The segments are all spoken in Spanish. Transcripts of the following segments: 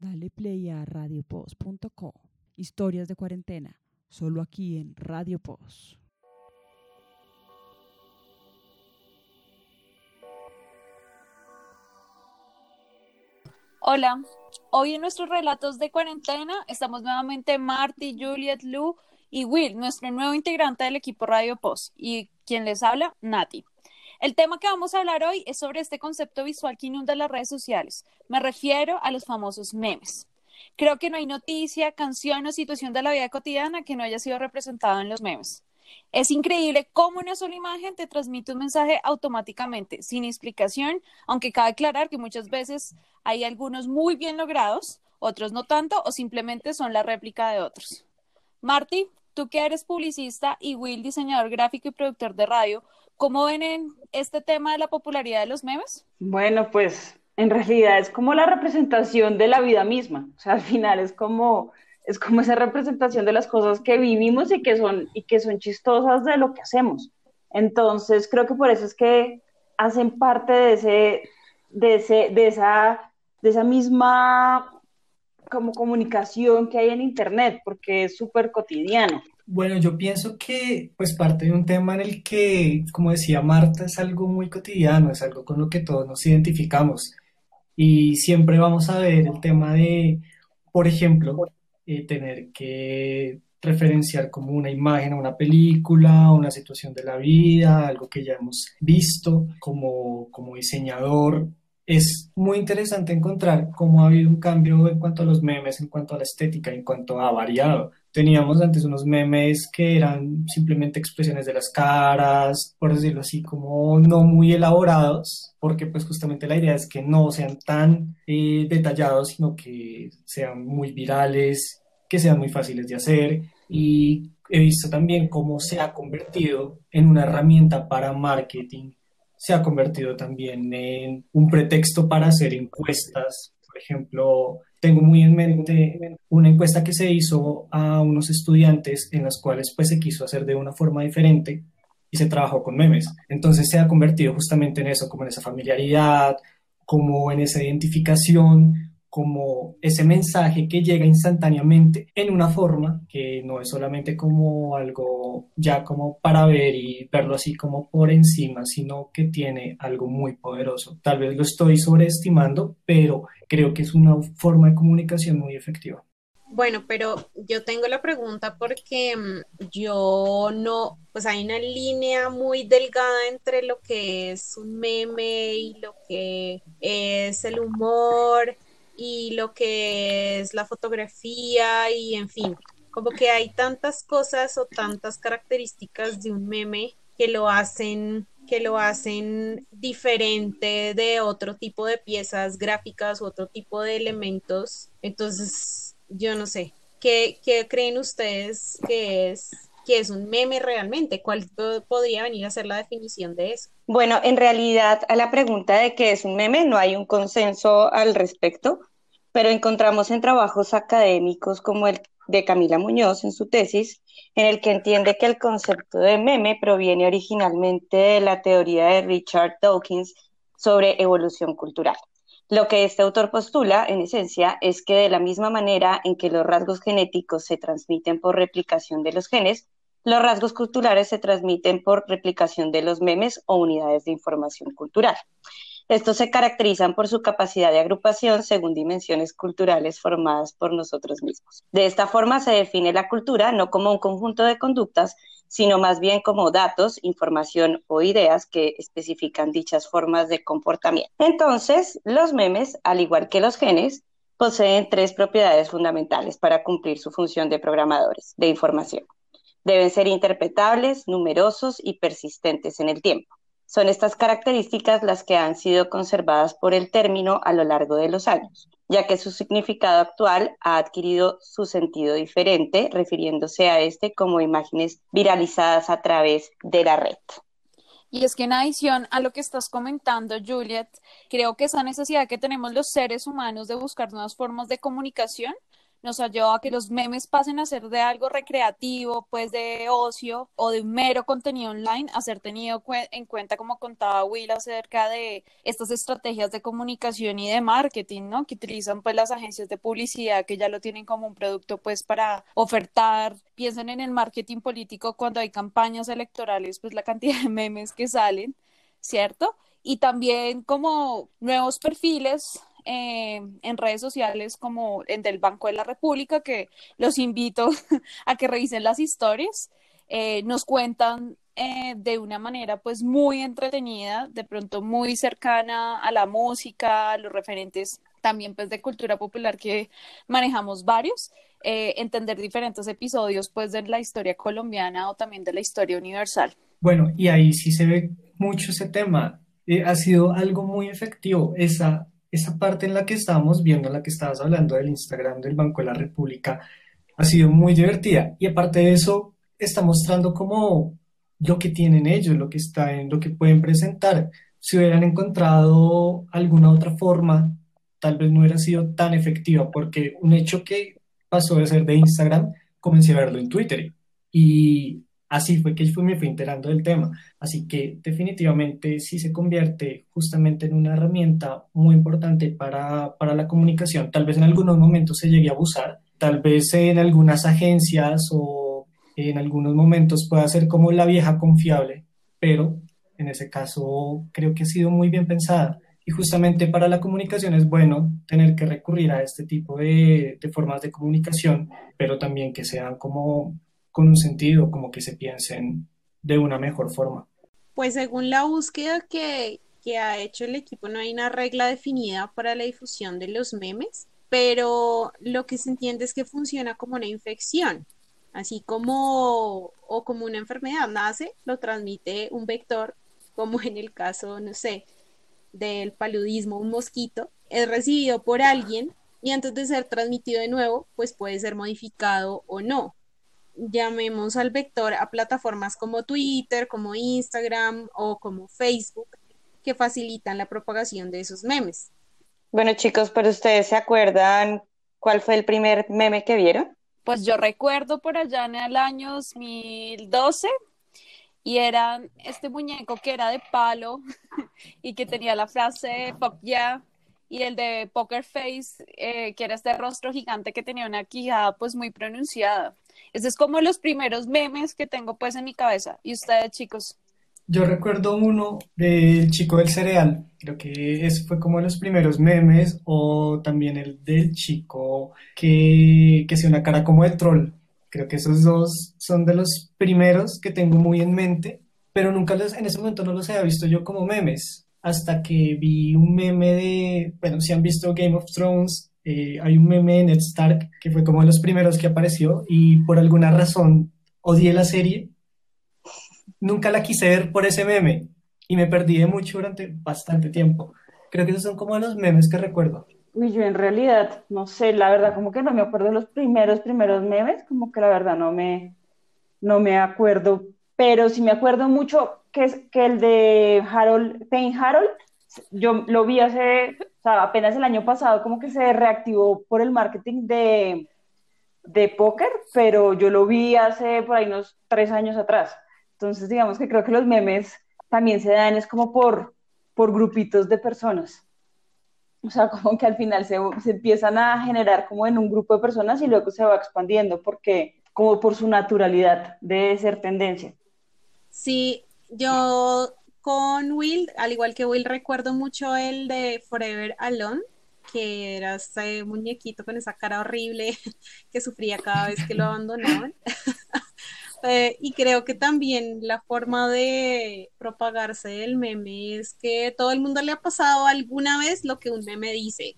Dale play a radiopost.co. Historias de cuarentena, solo aquí en Radio Post. Hola, hoy en nuestros relatos de cuarentena estamos nuevamente Marty, Juliet, Lu y Will, nuestro nuevo integrante del equipo Radio Post, y quien les habla, Nati. El tema que vamos a hablar hoy es sobre este concepto visual que inunda las redes sociales. Me refiero a los famosos memes. Creo que no hay noticia, canción o situación de la vida cotidiana que no haya sido representado en los memes. Es increíble cómo una sola imagen te transmite un mensaje automáticamente, sin explicación, aunque cabe aclarar que muchas veces hay algunos muy bien logrados, otros no tanto, o simplemente son la réplica de otros. Marty, tú que eres publicista y Will, diseñador gráfico y productor de radio, ¿Cómo ven en este tema de la popularidad de los memes? Bueno, pues en realidad es como la representación de la vida misma. O sea, al final es como, es como esa representación de las cosas que vivimos y que son, y que son chistosas de lo que hacemos. Entonces, creo que por eso es que hacen parte de ese, de ese, de esa, de esa misma como comunicación que hay en internet, porque es súper cotidiano. Bueno, yo pienso que pues parte de un tema en el que, como decía Marta, es algo muy cotidiano, es algo con lo que todos nos identificamos y siempre vamos a ver el tema de, por ejemplo, eh, tener que referenciar como una imagen a una película, una situación de la vida, algo que ya hemos visto como, como diseñador. Es muy interesante encontrar cómo ha habido un cambio en cuanto a los memes, en cuanto a la estética, en cuanto a variado. Teníamos antes unos memes que eran simplemente expresiones de las caras, por decirlo así, como no muy elaborados, porque pues justamente la idea es que no sean tan eh, detallados, sino que sean muy virales, que sean muy fáciles de hacer. Y he visto también cómo se ha convertido en una herramienta para marketing, se ha convertido también en un pretexto para hacer encuestas, por ejemplo, tengo muy en mente una encuesta que se hizo a unos estudiantes en las cuales pues se quiso hacer de una forma diferente y se trabajó con memes. Entonces se ha convertido justamente en eso, como en esa familiaridad, como en esa identificación, como ese mensaje que llega instantáneamente en una forma que no es solamente como algo ya como para ver y verlo así como por encima, sino que tiene algo muy poderoso. Tal vez lo estoy sobreestimando, pero creo que es una forma de comunicación muy efectiva. Bueno, pero yo tengo la pregunta porque mm, yo no, pues hay una línea muy delgada entre lo que es un meme y lo que es el humor y lo que es la fotografía y en fin, como que hay tantas cosas o tantas características de un meme que lo hacen que lo hacen diferente de otro tipo de piezas gráficas u otro tipo de elementos. Entonces, yo no sé, ¿qué, qué creen ustedes que es que es un meme realmente? ¿Cuál podría venir a ser la definición de eso? Bueno, en realidad a la pregunta de qué es un meme no hay un consenso al respecto, pero encontramos en trabajos académicos como el de Camila Muñoz en su tesis, en el que entiende que el concepto de meme proviene originalmente de la teoría de Richard Dawkins sobre evolución cultural. Lo que este autor postula, en esencia, es que de la misma manera en que los rasgos genéticos se transmiten por replicación de los genes, los rasgos culturales se transmiten por replicación de los memes o unidades de información cultural. Estos se caracterizan por su capacidad de agrupación según dimensiones culturales formadas por nosotros mismos. De esta forma se define la cultura no como un conjunto de conductas, sino más bien como datos, información o ideas que especifican dichas formas de comportamiento. Entonces, los memes, al igual que los genes, poseen tres propiedades fundamentales para cumplir su función de programadores de información. Deben ser interpretables, numerosos y persistentes en el tiempo. Son estas características las que han sido conservadas por el término a lo largo de los años, ya que su significado actual ha adquirido su sentido diferente, refiriéndose a este como imágenes viralizadas a través de la red. Y es que en adición a lo que estás comentando, Juliet, creo que esa necesidad que tenemos los seres humanos de buscar nuevas formas de comunicación nos ha llevado a que los memes pasen a ser de algo recreativo, pues de ocio o de mero contenido online, a ser tenido en cuenta, como contaba Will, acerca de estas estrategias de comunicación y de marketing, ¿no? Que utilizan pues las agencias de publicidad que ya lo tienen como un producto pues para ofertar. Piensen en el marketing político cuando hay campañas electorales, pues la cantidad de memes que salen, ¿cierto? Y también como nuevos perfiles eh, en redes sociales como el del Banco de la República, que los invito a que revisen las historias. Eh, nos cuentan eh, de una manera pues muy entretenida, de pronto muy cercana a la música, a los referentes también pues de cultura popular que manejamos varios, entender diferentes episodios pues de la historia colombiana o también de la historia universal. Bueno, y ahí sí se ve mucho ese tema. ha sido algo muy efectivo esa esa parte en la que estábamos viendo, en la que estabas hablando del Instagram del Banco de la República, ha sido muy divertida. Y aparte de eso, está mostrando como lo que tienen ellos, lo que está lo que pueden presentar. Si hubieran encontrado alguna otra forma, tal vez no hubiera sido tan efectiva, porque un hecho que pasó de ser de Instagram, comencé a verlo en Twitter. Y así fue que me fui enterando del tema. Así que definitivamente sí se convierte justamente en una herramienta muy importante para, para la comunicación. Tal vez en algunos momentos se llegue a abusar, tal vez en algunas agencias o en algunos momentos pueda ser como la vieja confiable, pero en ese caso creo que ha sido muy bien pensada. Y justamente para la comunicación es bueno tener que recurrir a este tipo de, de formas de comunicación, pero también que sean como con un sentido, como que se piensen de una mejor forma. Pues según la búsqueda que, que ha hecho el equipo, no hay una regla definida para la difusión de los memes, pero lo que se entiende es que funciona como una infección, así como o como una enfermedad nace, lo transmite un vector, como en el caso, no sé, del paludismo, un mosquito, es recibido por alguien y antes de ser transmitido de nuevo, pues puede ser modificado o no llamemos al vector a plataformas como Twitter, como Instagram o como Facebook, que facilitan la propagación de esos memes. Bueno, chicos, pero ustedes se acuerdan cuál fue el primer meme que vieron? Pues yo recuerdo por allá en el año 2012 y era este muñeco que era de palo y que tenía la frase fuck yeah y el de Poker Face, eh, que era este rostro gigante que tenía una quijada pues muy pronunciada. Ese es como los primeros memes que tengo pues en mi cabeza. ¿Y ustedes, chicos? Yo recuerdo uno del chico del cereal, creo que ese fue como los primeros memes, o también el del chico que, que hace una cara como de troll. Creo que esos dos son de los primeros que tengo muy en mente, pero nunca los, en ese momento no los había visto yo como memes, hasta que vi un meme de, bueno, si han visto Game of Thrones, eh, hay un meme de Ned Stark que fue como de los primeros que apareció y por alguna razón odié la serie. Nunca la quise ver por ese meme y me perdí de mucho durante bastante tiempo. Creo que esos son como los memes que recuerdo. Uy, yo en realidad, no sé, la verdad, como que no me acuerdo de los primeros, primeros memes, como que la verdad no me, no me acuerdo, pero sí me acuerdo mucho que es que el de Harold, Payne Harold, yo lo vi hace apenas el año pasado como que se reactivó por el marketing de, de póker, pero yo lo vi hace por ahí unos tres años atrás. Entonces, digamos que creo que los memes también se dan, es como por, por grupitos de personas. O sea, como que al final se, se empiezan a generar como en un grupo de personas y luego se va expandiendo porque como por su naturalidad de ser tendencia. Sí, yo con Will, al igual que Will, recuerdo mucho el de Forever Alone, que era ese muñequito con esa cara horrible que sufría cada vez que lo abandonaban. Eh, y creo que también la forma de propagarse del meme es que todo el mundo le ha pasado alguna vez lo que un meme dice.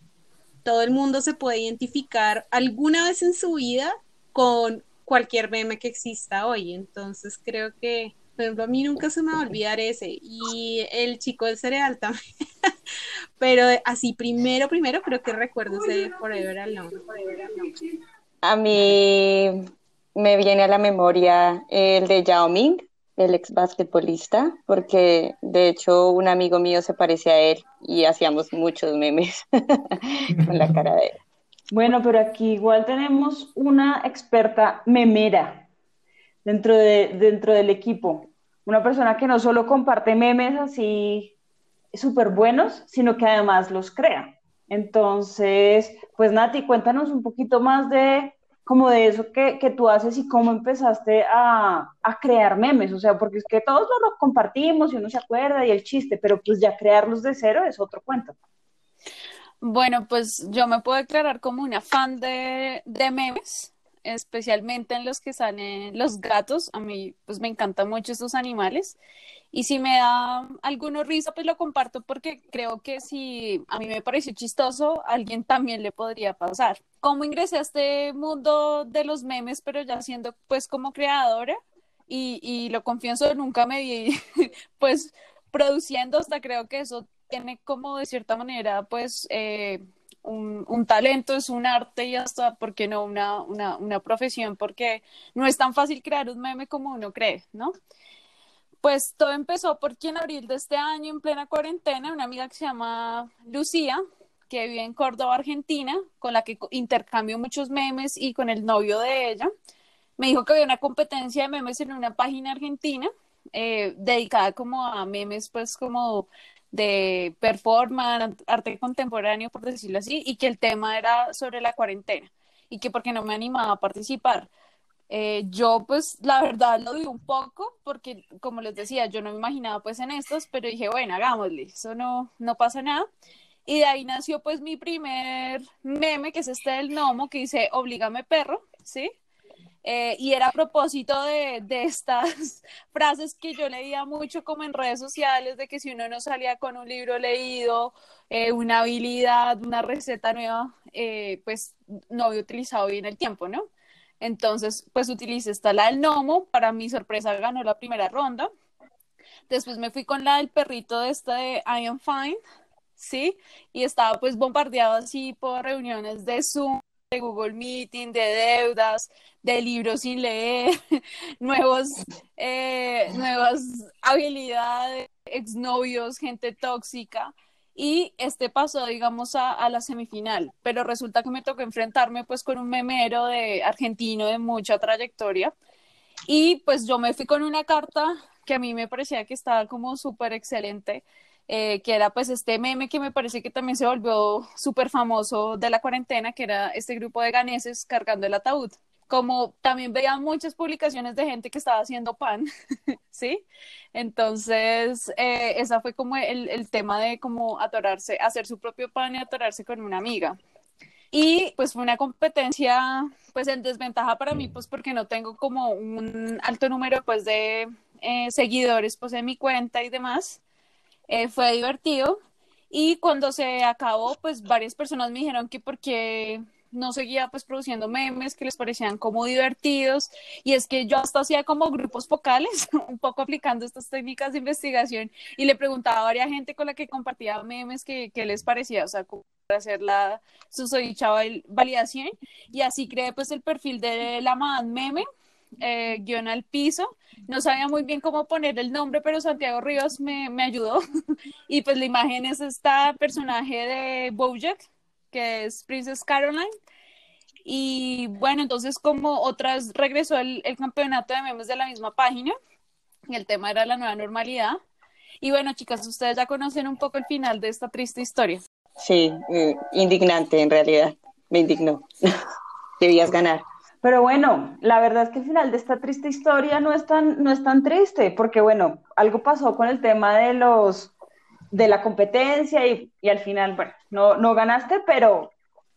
Todo el mundo se puede identificar alguna vez en su vida con cualquier meme que exista hoy. Entonces creo que por ejemplo, a mí nunca se me va a olvidar ese. Y el chico del cereal también. Pero así, primero, primero, creo que recuerdo ese Forever Alone. A mí me viene a la memoria el de Yao Ming, el ex basquetbolista, porque de hecho un amigo mío se parece a él y hacíamos muchos memes con la cara de él. Bueno, pero aquí igual tenemos una experta memera dentro, de, dentro del equipo. Una persona que no solo comparte memes así súper buenos, sino que además los crea. Entonces, pues Nati, cuéntanos un poquito más de como de eso que, que tú haces y cómo empezaste a, a, crear memes, o sea, porque es que todos lo compartimos y uno se acuerda y el chiste, pero pues ya crearlos de cero es otro cuento. Bueno, pues yo me puedo declarar como una fan de, de memes, especialmente en los que salen los gatos. A mí, pues me encantan mucho estos animales. Y si me da alguno risa, pues lo comparto porque creo que si a mí me pareció chistoso, alguien también le podría pasar. ¿Cómo ingresé a este mundo de los memes, pero ya siendo pues como creadora? Y, y lo confieso, nunca me vi pues produciendo, hasta creo que eso tiene como de cierta manera pues eh, un, talento, es un arte y hasta, ¿por qué no? Una, una, una profesión, porque no es tan fácil crear un meme como uno cree, ¿no? Pues todo empezó porque en abril de este año, en plena cuarentena, una amiga que se llama Lucía, que vive en Córdoba, Argentina, con la que intercambio muchos memes y con el novio de ella, me dijo que había una competencia de memes en una página argentina eh, dedicada como a memes, pues como de performance, arte contemporáneo, por decirlo así, y que el tema era sobre la cuarentena y que porque no me animaba a participar. Eh, yo pues la verdad lo vi un poco porque como les decía yo no me imaginaba pues en estos pero dije bueno hagámosle eso no no pasa nada y de ahí nació pues mi primer meme que es este del gnomo que dice oblígame perro sí eh, y era a propósito de, de, estas frases que yo leía mucho como en redes sociales, de que si uno no salía con un libro leído, eh, una habilidad, una receta nueva, eh, pues no había utilizado bien el tiempo, ¿no? Entonces, pues utilicé esta la del gnomo, para mi sorpresa ganó la primera ronda. Después me fui con la del perrito de esta de I am fine, ¿sí? Y estaba pues bombardeado así por reuniones de Zoom, de Google Meeting, de deudas, de libros sin leer, nuevos, eh, nuevas habilidades, exnovios, gente tóxica. Y este pasó, digamos, a, a, la semifinal, pero resulta que me tocó enfrentarme pues con un memero de argentino de mucha trayectoria. Y pues yo me fui con una carta que a mí me parecía que estaba como súper excelente, eh, que era pues este meme que me parece que también se volvió súper famoso de la cuarentena, que era este grupo de ganeses cargando el ataúd como también veía muchas publicaciones de gente que estaba haciendo pan, ¿sí? Entonces, eh, esa fue como el, el, tema de cómo atorarse, hacer su propio pan y atorarse con una amiga. Y pues fue una competencia, pues en desventaja para mí, pues porque no tengo como un alto número pues de eh, seguidores pues en mi cuenta y demás. Eh, fue divertido. Y cuando se acabó, pues varias personas me dijeron que porque no seguía pues produciendo memes que les parecían como divertidos. Y es que yo hasta hacía como grupos focales, un poco aplicando estas técnicas de investigación. Y le preguntaba a varias gente con la que compartía memes que, que les parecía, o sea, hacer la susodicha validación. Y así creé pues el perfil de la man meme eh, guion al piso. No sabía muy bien cómo poner el nombre, pero Santiago Ríos me, me ayudó. y pues la imagen es esta personaje de Bojack, que es Princess Caroline. Y bueno, entonces como otras regresó el, el, campeonato de memes de la misma página y el tema era la nueva normalidad. Y bueno, chicas, ustedes ya conocen un poco el final de esta triste historia. Sí, eh, indignante en realidad. Me indignó. Debías ganar. Pero bueno, la verdad es que el final de esta triste historia no es tan, no es tan triste, porque bueno, algo pasó con el tema de los de la competencia y, y al final, bueno, no, no ganaste, pero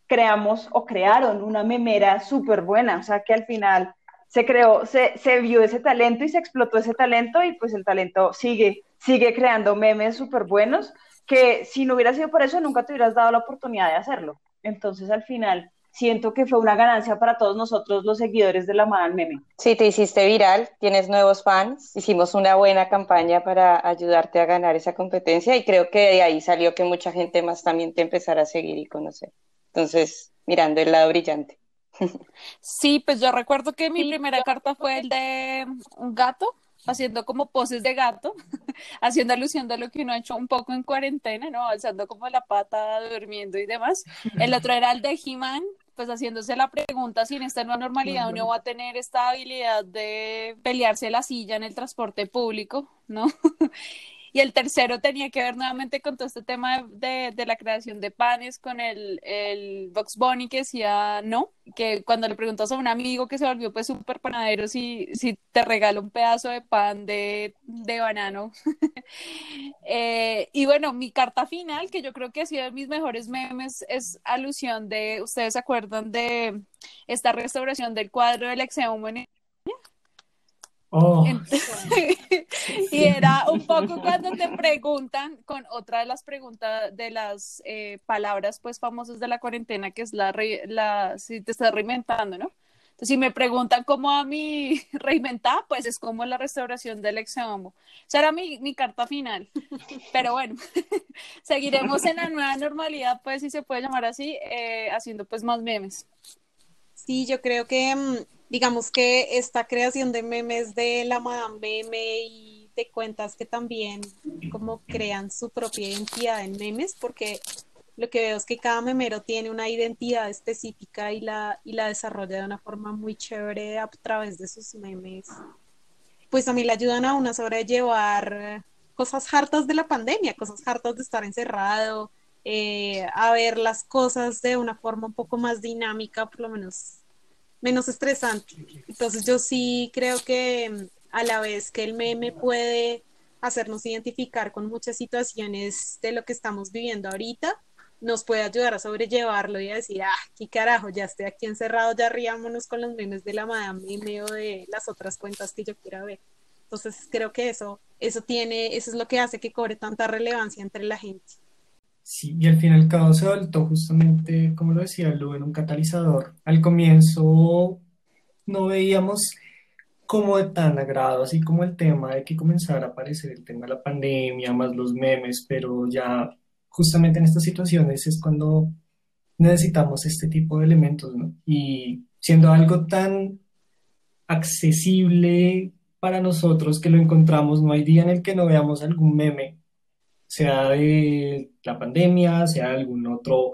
creamos o crearon una memera súper buena, o sea que al final se creó, se, se, vio ese talento y se explotó ese talento y pues el talento sigue, sigue creando memes súper buenos que si no hubiera sido por eso nunca te hubieras dado la oportunidad de hacerlo. Entonces al final siento que fue una ganancia para todos nosotros los seguidores de la Madal Meme. Sí, te hiciste viral, tienes nuevos fans, hicimos una buena campaña para ayudarte a ganar esa competencia y creo que de ahí salió que mucha gente más también te empezara a seguir y conocer. Entonces, mirando el lado brillante. Sí, pues yo recuerdo que mi sí, primera carta fue el de un gato, haciendo como poses de gato, haciendo alusión a lo que uno ha hecho un poco en cuarentena, ¿no? Alzando como la pata, durmiendo y demás. El otro era el de He-Man, pues haciéndose la pregunta si en esta nueva normalidad uno va a tener esta habilidad de pelearse la silla en el transporte público, ¿no? Y el tercero tenía que ver nuevamente con todo este tema de, de, la creación de panes, con el, el Box Bunny que decía no, que cuando le preguntas a un amigo que se volvió pues súper panadero si, si te regala un pedazo de pan de, de banano. eh, y bueno, mi carta final, que yo creo que ha sido de mis mejores memes, es alusión de, ¿ustedes se acuerdan de esta restauración del cuadro del ex en Oh, y era un poco cuando te preguntan con otra de las preguntas de las eh, palabras pues famosas de la cuarentena que es la, la si te estás reinventando, ¿no? Entonces si me preguntan cómo a mí reinventar, pues es como la restauración del ex homo. Será mi, mi carta final. Pero bueno, seguiremos en la nueva normalidad, pues si se puede llamar así, eh, haciendo pues más memes. Sí, yo creo que digamos que esta creación de memes de la Madame Meme y de cuentas que también como crean su propia identidad en memes, porque lo que veo es que cada memero tiene una identidad específica y la, y la desarrolla de una forma muy chévere a través de sus memes. Pues también le ayudan a una a sobrellevar cosas hartas de la pandemia, cosas hartas de estar encerrado, eh, a ver las cosas de una forma un poco más dinámica, por lo menos menos estresante. Entonces yo sí creo que mm, a la vez que el meme puede hacernos identificar con muchas situaciones de lo que estamos viviendo ahorita, nos puede ayudar a sobrellevarlo y a decir, ah, qué carajo, ya estoy aquí encerrado, ya riámonos con los memes de la Madame Meme o de las otras cuentas que yo quiera ver. Entonces creo que eso, eso tiene, eso es lo que hace que cobre tanta relevancia entre la gente. Sí, y al fin y al cabo se voltó justamente, como lo decía Lu, en un catalizador. Al comienzo no veíamos como de tan agrado, así como el tema de que comenzara a aparecer el tema de la pandemia, más los memes, pero ya justamente en estas situaciones es cuando necesitamos este tipo de elementos, ¿no? Y siendo algo tan accesible para nosotros que lo encontramos, no hay día en el que no veamos algún meme sea de la pandemia, sea de algún otro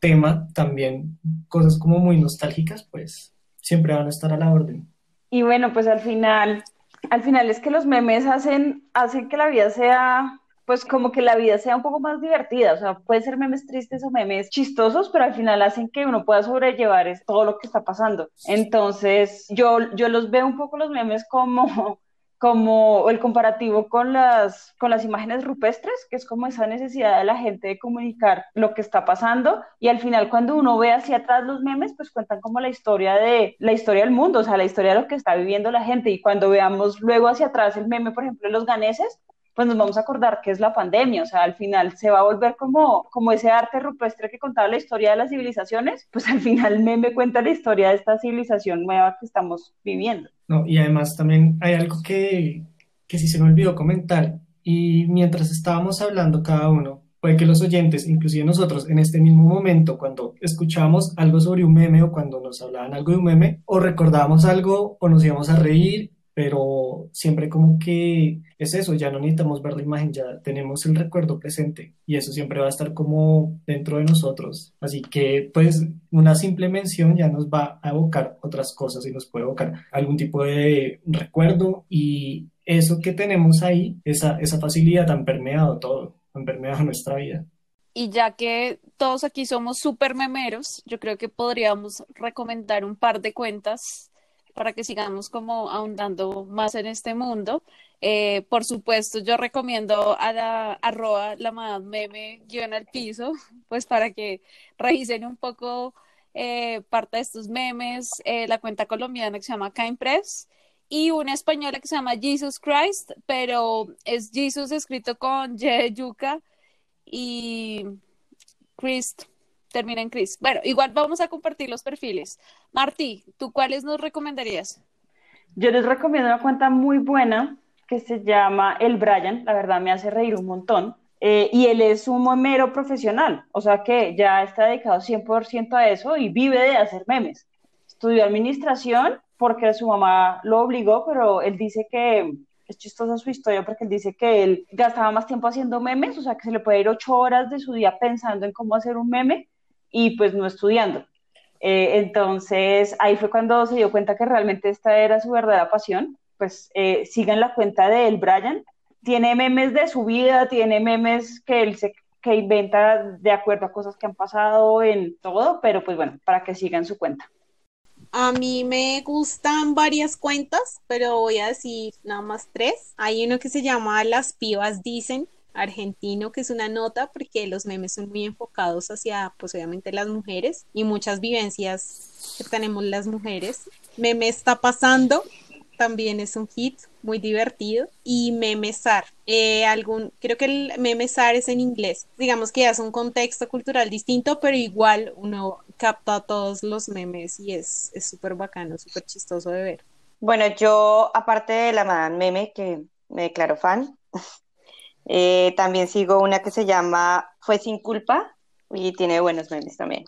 tema, también cosas como muy nostálgicas, pues siempre van a estar a la orden. Y bueno, pues al final, al final es que los memes hacen, hacen que la vida sea, pues como que la vida sea un poco más divertida, o sea, puede ser memes tristes o memes chistosos, pero al final hacen que uno pueda sobrellevar todo lo que está pasando. Entonces, yo, yo los veo un poco los memes como como el comparativo con las, con las imágenes rupestres, que es como esa necesidad de la gente de comunicar lo que está pasando, y al final cuando uno ve hacia atrás los memes, pues cuentan como la historia de la historia del mundo, o sea, la historia de lo que está viviendo la gente, y cuando veamos luego hacia atrás el meme, por ejemplo, de los ganeses, pues nos vamos a acordar que es la pandemia, o sea, al final se va a volver como, como ese arte rupestre que contaba la historia de las civilizaciones, pues al final meme cuenta la historia de esta civilización nueva que estamos viviendo. No, y además también hay algo que, que sí se me olvidó comentar, y mientras estábamos hablando cada uno, puede que los oyentes, inclusive nosotros, en este mismo momento, cuando escuchamos algo sobre un meme o cuando nos hablaban algo de un meme, o recordábamos algo o nos íbamos a reír pero siempre como que es eso, ya no necesitamos ver la imagen, ya tenemos el recuerdo presente y eso siempre va a estar como dentro de nosotros. Así que pues una simple mención ya nos va a evocar otras cosas y nos puede evocar algún tipo de recuerdo y eso que tenemos ahí, esa, esa facilidad han permeado todo, han permeado nuestra vida. Y ya que todos aquí somos súper memeros, yo creo que podríamos recomendar un par de cuentas para que sigamos como ahondando más en este mundo. Eh, por supuesto, yo recomiendo a la arroba la meme guion al piso, pues para que revisen un poco eh, parte de estos memes, eh, la cuenta colombiana que se llama Press y una española que se llama Jesus Christ, pero es Jesus escrito con Y yuca y Christ termina en Chris. Bueno, igual vamos a compartir los perfiles. Martí, ¿tú cuáles nos recomendarías? Yo les recomiendo una cuenta muy buena que se llama El Brian, la verdad me hace reír un montón. Eh, y él es un mero profesional, o sea que ya está dedicado 100% a eso y vive de hacer memes. Estudió administración porque su mamá lo obligó, pero él dice que es chistosa su historia porque él dice que él gastaba más tiempo haciendo memes, o sea que se le puede ir ocho horas de su día pensando en cómo hacer un meme y pues no estudiando. Eh, entonces, ahí fue cuando se dio cuenta que realmente esta era su verdadera pasión. Pues eh, sigan la cuenta de El Brian. Tiene memes de su vida, tiene memes que él se que inventa de acuerdo a cosas que han pasado en todo, pero pues bueno, para que sigan su cuenta. A mí me gustan varias cuentas, pero voy a decir nada más tres. Hay uno que se llama Las pibas dicen, argentino, que es una nota porque los memes son muy enfocados hacia, pues obviamente las mujeres y muchas vivencias que tenemos las mujeres. Meme está pasando, también es un hit muy divertido. Y memesar, eh, algún, creo que el memesar es en inglés. Digamos que es un contexto cultural distinto, pero igual uno capta todos los memes y es súper bacano, súper chistoso de ver. Bueno, yo, aparte de la Madame Meme, que me declaro fan, eh, también sigo una que se llama Fue sin culpa y tiene buenos memes también.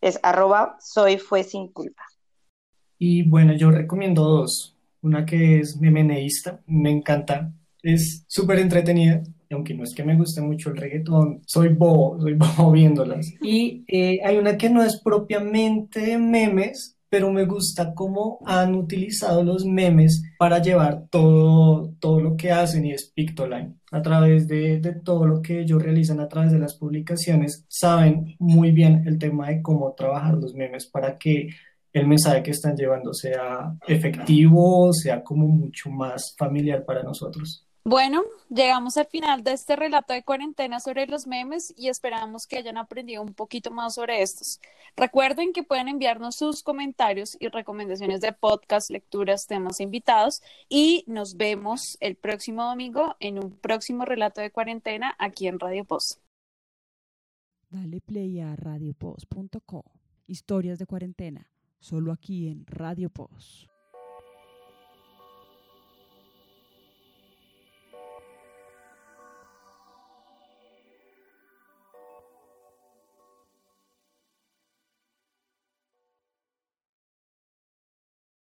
Es arroba soy fue sin culpa. Y bueno, yo recomiendo dos una que es memeneísta, me encanta, es súper entretenida, aunque no es que me guste mucho el reggaetón, soy bobo, soy bobo viéndolas. Y eh, hay una que no es propiamente memes, pero me gusta cómo han utilizado los memes para llevar todo, todo lo que hacen y es Pictoline. A través de, de, todo lo que ellos realizan a través de las publicaciones, saben muy bien el tema de cómo trabajar los memes para que el mensaje que están llevando sea efectivo, sea como mucho más familiar para nosotros. Bueno, llegamos al final de este relato de cuarentena sobre los memes y esperamos que hayan aprendido un poquito más sobre estos. Recuerden que pueden enviarnos sus comentarios y recomendaciones de podcast, lecturas, temas invitados y nos vemos el próximo domingo en un próximo relato de cuarentena aquí en Radio Post. Dale play a radiopost.co. Historias de cuarentena solo aquí en Radio Pos.